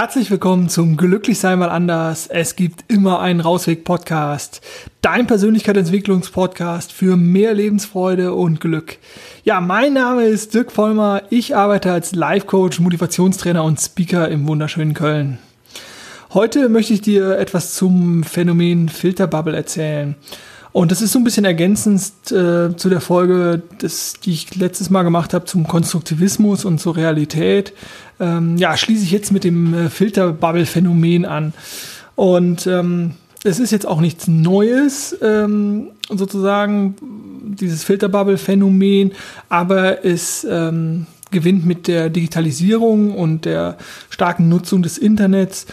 Herzlich willkommen zum Glücklich sein mal anders. Es gibt immer einen Rausweg-Podcast. Dein Persönlichkeitsentwicklungspodcast für mehr Lebensfreude und Glück. Ja, mein Name ist Dirk Vollmer. Ich arbeite als Life-Coach, Motivationstrainer und Speaker im wunderschönen Köln. Heute möchte ich dir etwas zum Phänomen Filterbubble erzählen. Und das ist so ein bisschen ergänzend äh, zu der Folge, das, die ich letztes Mal gemacht habe zum Konstruktivismus und zur Realität. Ähm, ja, schließe ich jetzt mit dem äh, Filterbubble-Phänomen an. Und ähm, es ist jetzt auch nichts Neues, ähm, sozusagen, dieses Filterbubble-Phänomen, aber es ähm, gewinnt mit der Digitalisierung und der starken Nutzung des Internets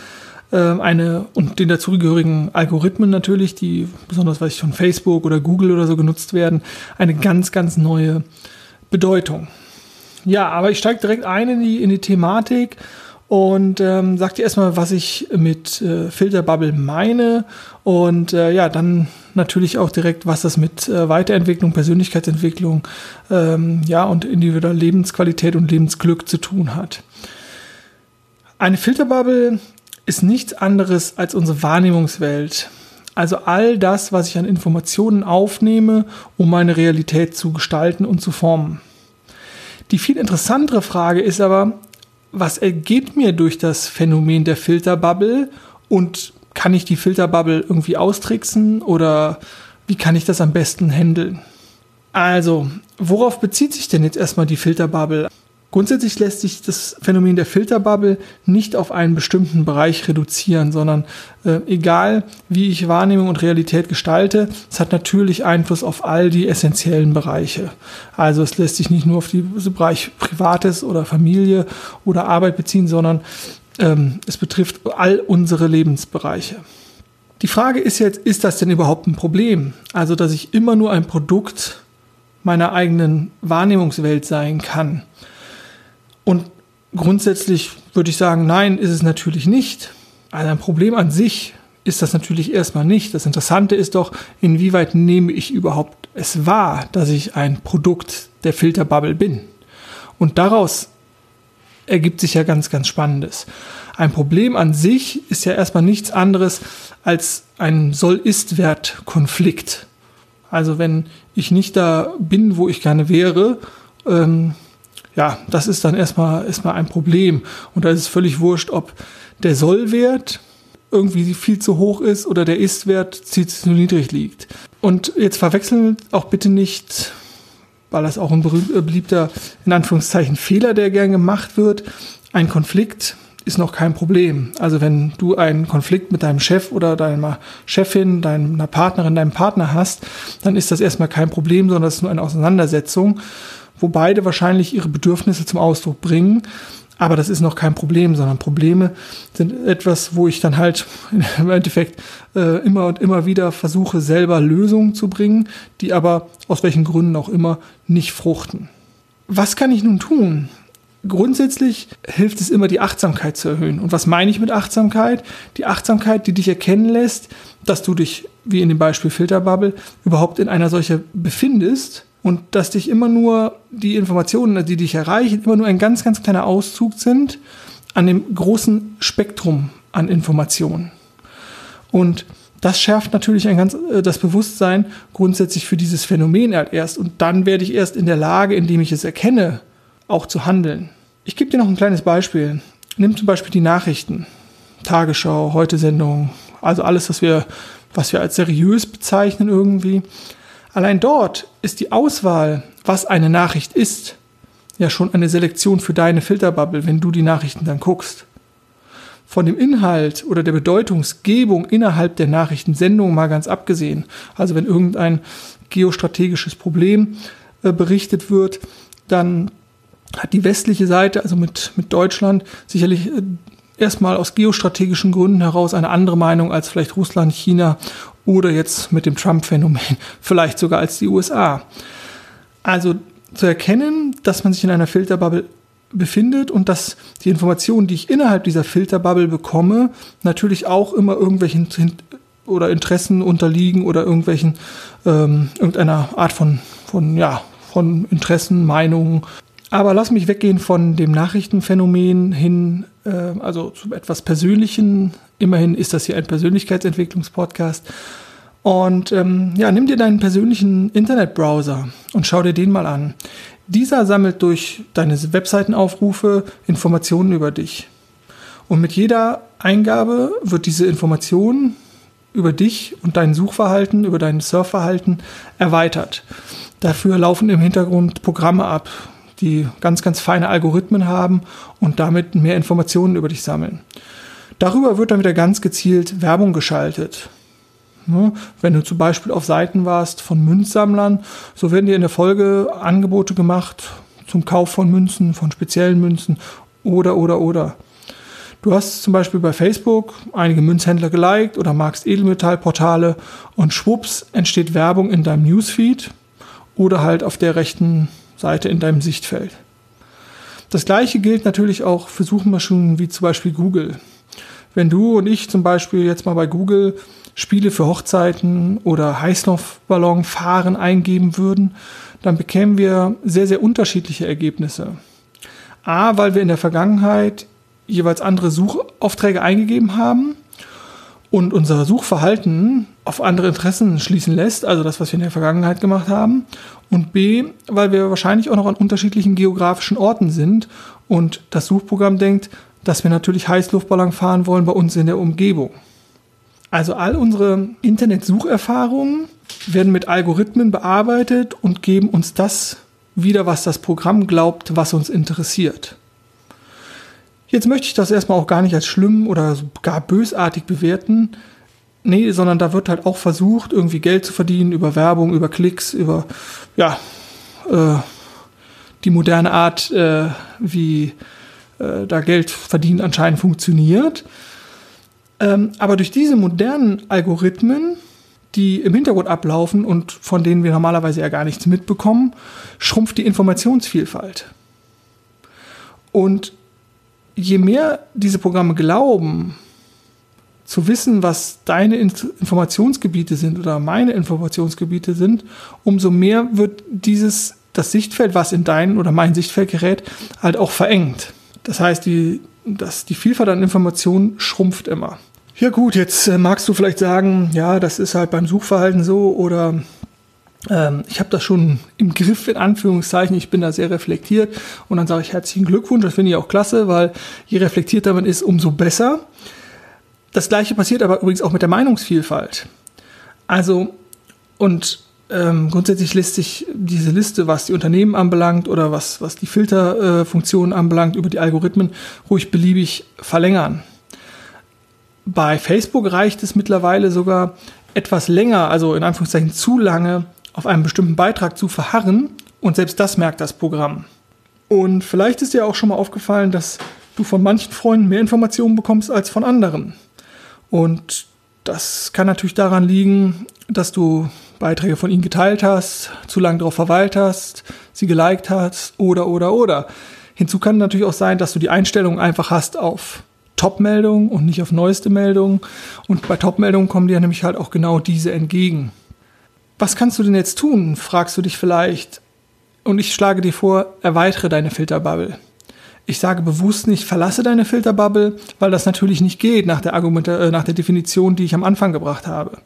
eine und den dazugehörigen Algorithmen natürlich, die besonders weiß ich von Facebook oder Google oder so genutzt werden, eine ganz, ganz neue Bedeutung. Ja, aber ich steige direkt ein in die, in die Thematik und ähm, sag dir erstmal, was ich mit äh, Filterbubble meine und äh, ja, dann natürlich auch direkt, was das mit äh, Weiterentwicklung, Persönlichkeitsentwicklung ähm, ja, und individueller Lebensqualität und Lebensglück zu tun hat. Eine Filterbubble ist nichts anderes als unsere Wahrnehmungswelt. Also all das, was ich an Informationen aufnehme, um meine Realität zu gestalten und zu formen. Die viel interessantere Frage ist aber, was ergeht mir durch das Phänomen der Filterbubble und kann ich die Filterbubble irgendwie austricksen oder wie kann ich das am besten handeln? Also, worauf bezieht sich denn jetzt erstmal die Filterbubble? Grundsätzlich lässt sich das Phänomen der Filterbubble nicht auf einen bestimmten Bereich reduzieren, sondern äh, egal wie ich Wahrnehmung und Realität gestalte, es hat natürlich Einfluss auf all die essentiellen Bereiche. Also es lässt sich nicht nur auf den Bereich Privates oder Familie oder Arbeit beziehen, sondern ähm, es betrifft all unsere Lebensbereiche. Die Frage ist jetzt, ist das denn überhaupt ein Problem? Also, dass ich immer nur ein Produkt meiner eigenen Wahrnehmungswelt sein kann. Und grundsätzlich würde ich sagen, nein, ist es natürlich nicht. Also ein Problem an sich ist das natürlich erstmal nicht. Das Interessante ist doch, inwieweit nehme ich überhaupt es wahr, dass ich ein Produkt der Filterbubble bin. Und daraus ergibt sich ja ganz, ganz Spannendes. Ein Problem an sich ist ja erstmal nichts anderes als ein Soll-Ist-Wert-Konflikt. Also wenn ich nicht da bin, wo ich gerne wäre, ähm, ja, das ist dann erstmal, erstmal ein Problem. Und da ist es völlig wurscht, ob der Sollwert irgendwie viel zu hoch ist oder der Ist-Wert viel zu niedrig liegt. Und jetzt verwechseln auch bitte nicht, weil das auch ein äh, beliebter, in Anführungszeichen, Fehler, der gern gemacht wird. Ein Konflikt ist noch kein Problem. Also wenn du einen Konflikt mit deinem Chef oder deiner Chefin, deiner Partnerin, deinem Partner hast, dann ist das erstmal kein Problem, sondern es ist nur eine Auseinandersetzung wo beide wahrscheinlich ihre Bedürfnisse zum Ausdruck bringen. Aber das ist noch kein Problem, sondern Probleme sind etwas, wo ich dann halt im Endeffekt äh, immer und immer wieder versuche, selber Lösungen zu bringen, die aber aus welchen Gründen auch immer nicht fruchten. Was kann ich nun tun? Grundsätzlich hilft es immer, die Achtsamkeit zu erhöhen. Und was meine ich mit Achtsamkeit? Die Achtsamkeit, die dich erkennen lässt, dass du dich, wie in dem Beispiel Filterbubble, überhaupt in einer solche befindest und dass dich immer nur die Informationen, die dich erreichen, immer nur ein ganz, ganz kleiner Auszug sind an dem großen Spektrum an Informationen. Und das schärft natürlich ein ganz, äh, das Bewusstsein grundsätzlich für dieses Phänomen halt erst. Und dann werde ich erst in der Lage, indem ich es erkenne, auch zu handeln. Ich gebe dir noch ein kleines Beispiel. Nimm zum Beispiel die Nachrichten. Tagesschau, Heute-Sendung, also alles, was wir, was wir als seriös bezeichnen irgendwie. Allein dort ist die Auswahl, was eine Nachricht ist, ja schon eine Selektion für deine Filterbubble, wenn du die Nachrichten dann guckst. Von dem Inhalt oder der Bedeutungsgebung innerhalb der Nachrichtensendung mal ganz abgesehen. Also wenn irgendein geostrategisches Problem äh, berichtet wird, dann hat die westliche Seite, also mit, mit Deutschland, sicherlich äh, erstmal aus geostrategischen Gründen heraus eine andere Meinung als vielleicht Russland, China oder jetzt mit dem Trump-Phänomen vielleicht sogar als die USA. Also zu erkennen, dass man sich in einer Filterbubble befindet und dass die Informationen, die ich innerhalb dieser Filterbubble bekomme, natürlich auch immer irgendwelchen oder Interessen unterliegen oder irgendwelchen ähm, irgendeiner Art von von ja von Interessen, Meinungen. Aber lass mich weggehen von dem Nachrichtenphänomen hin äh, also zu etwas Persönlichen. Immerhin ist das hier ein Persönlichkeitsentwicklungspodcast. Und ähm, ja, nimm dir deinen persönlichen Internetbrowser und schau dir den mal an. Dieser sammelt durch deine Webseitenaufrufe Informationen über dich. Und mit jeder Eingabe wird diese Information über dich und dein Suchverhalten, über dein Surfverhalten erweitert. Dafür laufen im Hintergrund Programme ab, die ganz, ganz feine Algorithmen haben und damit mehr Informationen über dich sammeln. Darüber wird dann wieder ganz gezielt Werbung geschaltet. Wenn du zum Beispiel auf Seiten warst von Münzsammlern, so werden dir in der Folge Angebote gemacht zum Kauf von Münzen, von speziellen Münzen oder, oder, oder. Du hast zum Beispiel bei Facebook einige Münzhändler geliked oder magst Edelmetallportale und schwupps entsteht Werbung in deinem Newsfeed oder halt auf der rechten Seite in deinem Sichtfeld. Das gleiche gilt natürlich auch für Suchmaschinen wie zum Beispiel Google. Wenn du und ich zum Beispiel jetzt mal bei Google Spiele für Hochzeiten oder Heißluftballonfahren eingeben würden, dann bekämen wir sehr, sehr unterschiedliche Ergebnisse. A, weil wir in der Vergangenheit jeweils andere Suchaufträge eingegeben haben und unser Suchverhalten auf andere Interessen schließen lässt, also das, was wir in der Vergangenheit gemacht haben. Und B, weil wir wahrscheinlich auch noch an unterschiedlichen geografischen Orten sind und das Suchprogramm denkt, dass wir natürlich Heißluftballon fahren wollen bei uns in der Umgebung. Also all unsere Internetsucherfahrungen werden mit Algorithmen bearbeitet und geben uns das wieder, was das Programm glaubt, was uns interessiert. Jetzt möchte ich das erstmal auch gar nicht als schlimm oder gar bösartig bewerten. Nee, sondern da wird halt auch versucht, irgendwie Geld zu verdienen über Werbung, über Klicks, über, ja, äh, die moderne Art, äh, wie äh, da Geld verdienen anscheinend funktioniert. Ähm, aber durch diese modernen Algorithmen, die im Hintergrund ablaufen und von denen wir normalerweise ja gar nichts mitbekommen, schrumpft die Informationsvielfalt. Und je mehr diese Programme glauben, zu wissen, was deine Informationsgebiete sind oder meine Informationsgebiete sind, umso mehr wird dieses, das Sichtfeld, was in dein oder mein Sichtfeld gerät, halt auch verengt. Das heißt, die, das, die Vielfalt an Informationen schrumpft immer. Ja gut, jetzt äh, magst du vielleicht sagen, ja, das ist halt beim Suchverhalten so oder ähm, ich habe das schon im Griff, in Anführungszeichen, ich bin da sehr reflektiert und dann sage ich herzlichen Glückwunsch, das finde ich auch klasse, weil je reflektierter man ist, umso besser. Das gleiche passiert aber übrigens auch mit der Meinungsvielfalt. Also, und ähm, grundsätzlich lässt sich diese Liste, was die Unternehmen anbelangt oder was, was die Filterfunktionen äh, anbelangt, über die Algorithmen ruhig beliebig verlängern. Bei Facebook reicht es mittlerweile sogar etwas länger, also in Anführungszeichen zu lange, auf einem bestimmten Beitrag zu verharren und selbst das merkt das Programm. Und vielleicht ist dir auch schon mal aufgefallen, dass du von manchen Freunden mehr Informationen bekommst als von anderen. Und das kann natürlich daran liegen, dass du Beiträge von ihnen geteilt hast, zu lange darauf verweilt hast, sie geliked hast oder oder oder. Hinzu kann natürlich auch sein, dass du die Einstellung einfach hast auf Top-Meldungen und nicht auf neueste Meldungen. Und bei Top-Meldungen kommen dir nämlich halt auch genau diese entgegen. Was kannst du denn jetzt tun, fragst du dich vielleicht. Und ich schlage dir vor, erweitere deine Filterbubble. Ich sage bewusst nicht, verlasse deine Filterbubble, weil das natürlich nicht geht nach der, Argument äh, nach der Definition, die ich am Anfang gebracht habe.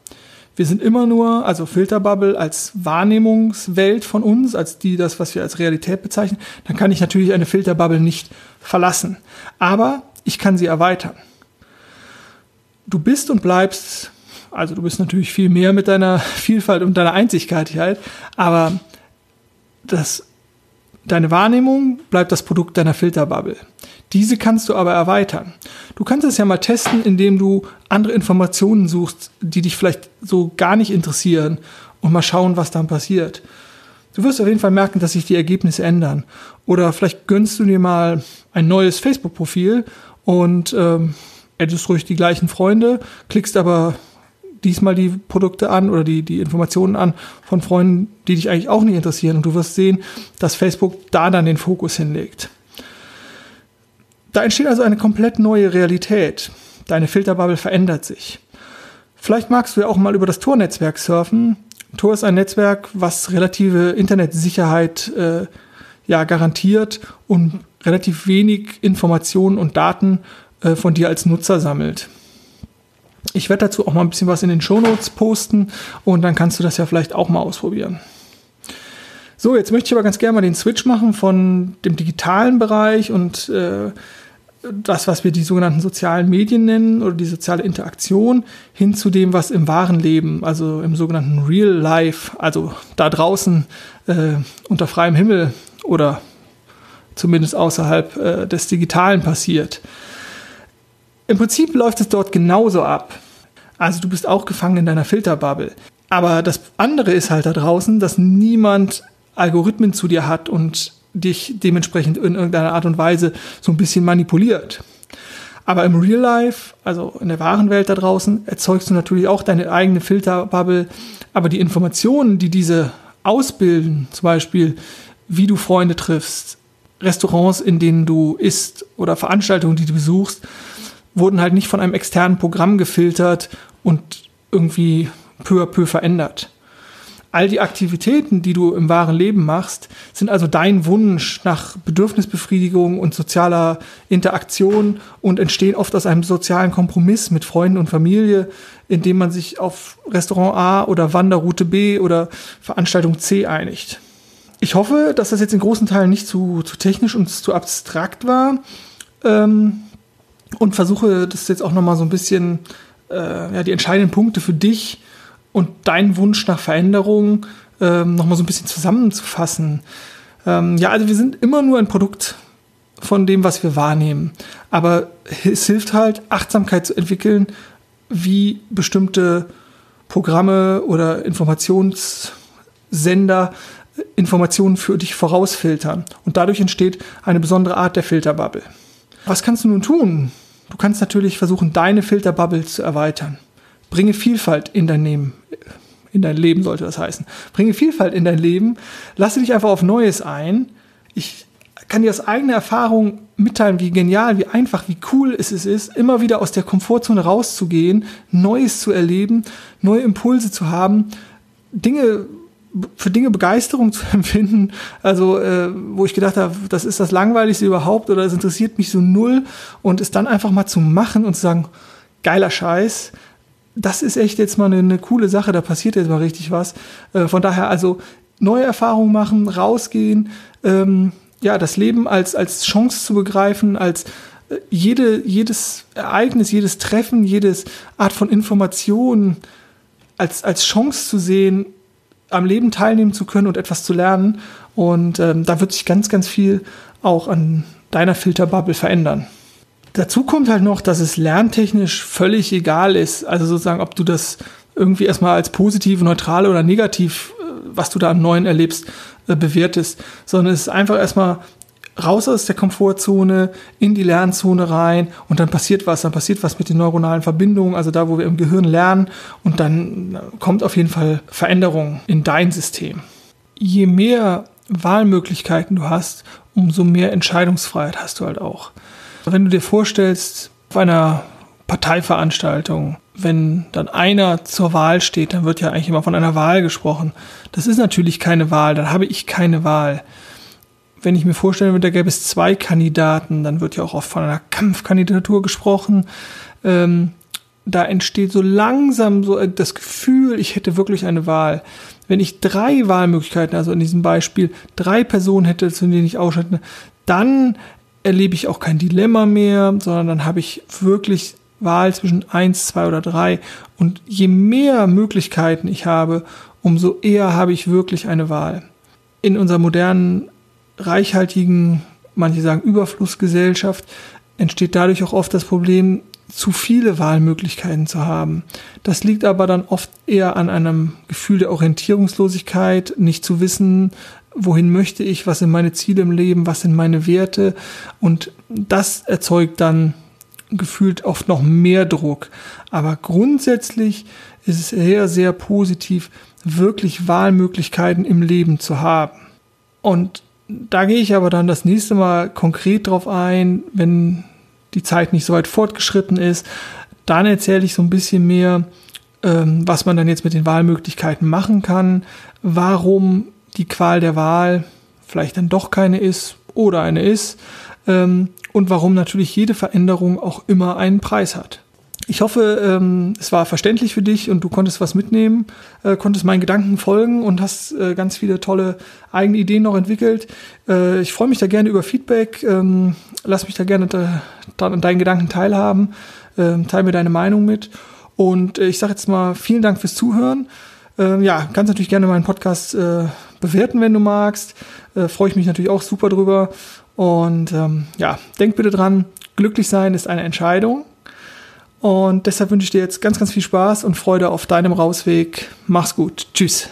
Wir sind immer nur, also Filterbubble als Wahrnehmungswelt von uns, als die, das, was wir als Realität bezeichnen, dann kann ich natürlich eine Filterbubble nicht verlassen. Aber ich kann sie erweitern. Du bist und bleibst also du bist natürlich viel mehr mit deiner Vielfalt und deiner Einzigartigkeit, aber das, deine Wahrnehmung bleibt das Produkt deiner Filterbubble. Diese kannst du aber erweitern. Du kannst es ja mal testen, indem du andere Informationen suchst, die dich vielleicht so gar nicht interessieren und mal schauen, was dann passiert. Du wirst auf jeden Fall merken, dass sich die Ergebnisse ändern. Oder vielleicht gönnst du dir mal ein neues Facebook-Profil und ähm, addest ruhig die gleichen Freunde, klickst aber diesmal die Produkte an oder die, die Informationen an von Freunden, die dich eigentlich auch nicht interessieren. Und du wirst sehen, dass Facebook da dann den Fokus hinlegt. Da entsteht also eine komplett neue Realität. Deine Filterbubble verändert sich. Vielleicht magst du ja auch mal über das Tor-Netzwerk surfen. Tor ist ein Netzwerk, was relative Internetsicherheit äh, ja, garantiert und relativ wenig Informationen und Daten äh, von dir als Nutzer sammelt. Ich werde dazu auch mal ein bisschen was in den Shownotes posten und dann kannst du das ja vielleicht auch mal ausprobieren. So, jetzt möchte ich aber ganz gerne mal den Switch machen von dem digitalen Bereich und äh, das, was wir die sogenannten sozialen Medien nennen oder die soziale Interaktion, hin zu dem, was im wahren Leben, also im sogenannten Real Life, also da draußen äh, unter freiem Himmel oder zumindest außerhalb äh, des Digitalen passiert. Im Prinzip läuft es dort genauso ab. Also du bist auch gefangen in deiner Filterbubble. Aber das andere ist halt da draußen, dass niemand Algorithmen zu dir hat und dich dementsprechend in irgendeiner Art und Weise so ein bisschen manipuliert. Aber im Real Life, also in der wahren Welt da draußen, erzeugst du natürlich auch deine eigene Filterbubble. Aber die Informationen, die diese ausbilden, zum Beispiel, wie du Freunde triffst, Restaurants, in denen du isst oder Veranstaltungen, die du besuchst, wurden halt nicht von einem externen Programm gefiltert und irgendwie peu à peu verändert. All die Aktivitäten, die du im wahren Leben machst, sind also dein Wunsch nach Bedürfnisbefriedigung und sozialer Interaktion und entstehen oft aus einem sozialen Kompromiss mit Freunden und Familie, indem man sich auf Restaurant A oder Wanderroute B oder Veranstaltung C einigt. Ich hoffe, dass das jetzt in großen Teilen nicht zu, zu technisch und zu abstrakt war. Ähm, und versuche das jetzt auch nochmal so ein bisschen, äh, ja, die entscheidenden Punkte für dich und deinen Wunsch nach Veränderung ähm, nochmal so ein bisschen zusammenzufassen. Ähm, ja, also wir sind immer nur ein Produkt von dem, was wir wahrnehmen. Aber es hilft halt, Achtsamkeit zu entwickeln, wie bestimmte Programme oder Informationssender Informationen für dich vorausfiltern. Und dadurch entsteht eine besondere Art der Filterbubble. Was kannst du nun tun? Du kannst natürlich versuchen, deine Filterbubble zu erweitern. Bringe Vielfalt in dein Leben. In dein Leben sollte das heißen. Bringe Vielfalt in dein Leben. Lasse dich einfach auf Neues ein. Ich kann dir aus eigener Erfahrung mitteilen, wie genial, wie einfach, wie cool es ist, immer wieder aus der Komfortzone rauszugehen, Neues zu erleben, neue Impulse zu haben, Dinge für Dinge Begeisterung zu empfinden, also äh, wo ich gedacht habe, das ist das langweiligste überhaupt oder es interessiert mich so null und es dann einfach mal zu machen und zu sagen, geiler Scheiß, das ist echt jetzt mal eine, eine coole Sache, da passiert jetzt mal richtig was. Äh, von daher also neue Erfahrungen machen, rausgehen, ähm, ja, das Leben als, als Chance zu begreifen, als äh, jede, jedes Ereignis, jedes Treffen, jedes Art von Information als, als Chance zu sehen, am Leben teilnehmen zu können und etwas zu lernen. Und ähm, da wird sich ganz, ganz viel auch an deiner Filterbubble verändern. Dazu kommt halt noch, dass es lerntechnisch völlig egal ist. Also sozusagen, ob du das irgendwie erstmal als positiv, neutral oder negativ, äh, was du da an Neuen erlebst, äh, bewertest, sondern es ist einfach erstmal raus aus der Komfortzone, in die Lernzone rein und dann passiert was, dann passiert was mit den neuronalen Verbindungen, also da, wo wir im Gehirn lernen und dann kommt auf jeden Fall Veränderung in dein System. Je mehr Wahlmöglichkeiten du hast, umso mehr Entscheidungsfreiheit hast du halt auch. Wenn du dir vorstellst, auf einer Parteiveranstaltung, wenn dann einer zur Wahl steht, dann wird ja eigentlich immer von einer Wahl gesprochen. Das ist natürlich keine Wahl, dann habe ich keine Wahl wenn ich mir vorstellen würde, da gäbe es zwei Kandidaten, dann wird ja auch oft von einer Kampfkandidatur gesprochen. Ähm, da entsteht so langsam so das Gefühl, ich hätte wirklich eine Wahl. Wenn ich drei Wahlmöglichkeiten, also in diesem Beispiel drei Personen hätte, zu denen ich ausschalten, dann erlebe ich auch kein Dilemma mehr, sondern dann habe ich wirklich Wahl zwischen eins, zwei oder drei. Und je mehr Möglichkeiten ich habe, umso eher habe ich wirklich eine Wahl. In unserer modernen reichhaltigen, manche sagen Überflussgesellschaft, entsteht dadurch auch oft das Problem, zu viele Wahlmöglichkeiten zu haben. Das liegt aber dann oft eher an einem Gefühl der Orientierungslosigkeit, nicht zu wissen, wohin möchte ich, was sind meine Ziele im Leben, was sind meine Werte und das erzeugt dann gefühlt oft noch mehr Druck. Aber grundsätzlich ist es eher sehr positiv, wirklich Wahlmöglichkeiten im Leben zu haben. Und da gehe ich aber dann das nächste Mal konkret drauf ein, wenn die Zeit nicht so weit fortgeschritten ist. Dann erzähle ich so ein bisschen mehr, ähm, was man dann jetzt mit den Wahlmöglichkeiten machen kann, warum die Qual der Wahl vielleicht dann doch keine ist oder eine ist, ähm, und warum natürlich jede Veränderung auch immer einen Preis hat. Ich hoffe, ähm, es war verständlich für dich und du konntest was mitnehmen, äh, konntest meinen Gedanken folgen und hast äh, ganz viele tolle eigene Ideen noch entwickelt. Äh, ich freue mich da gerne über Feedback. Ähm, lass mich da gerne da, da an deinen Gedanken teilhaben. Ähm, teil mir deine Meinung mit. Und äh, ich sage jetzt mal vielen Dank fürs Zuhören. Ähm, ja, kannst natürlich gerne meinen Podcast äh, bewerten, wenn du magst. Äh, freue ich mich natürlich auch super drüber. Und ähm, ja, denk bitte dran, glücklich sein ist eine Entscheidung. Und deshalb wünsche ich dir jetzt ganz, ganz viel Spaß und Freude auf deinem Rausweg. Mach's gut. Tschüss.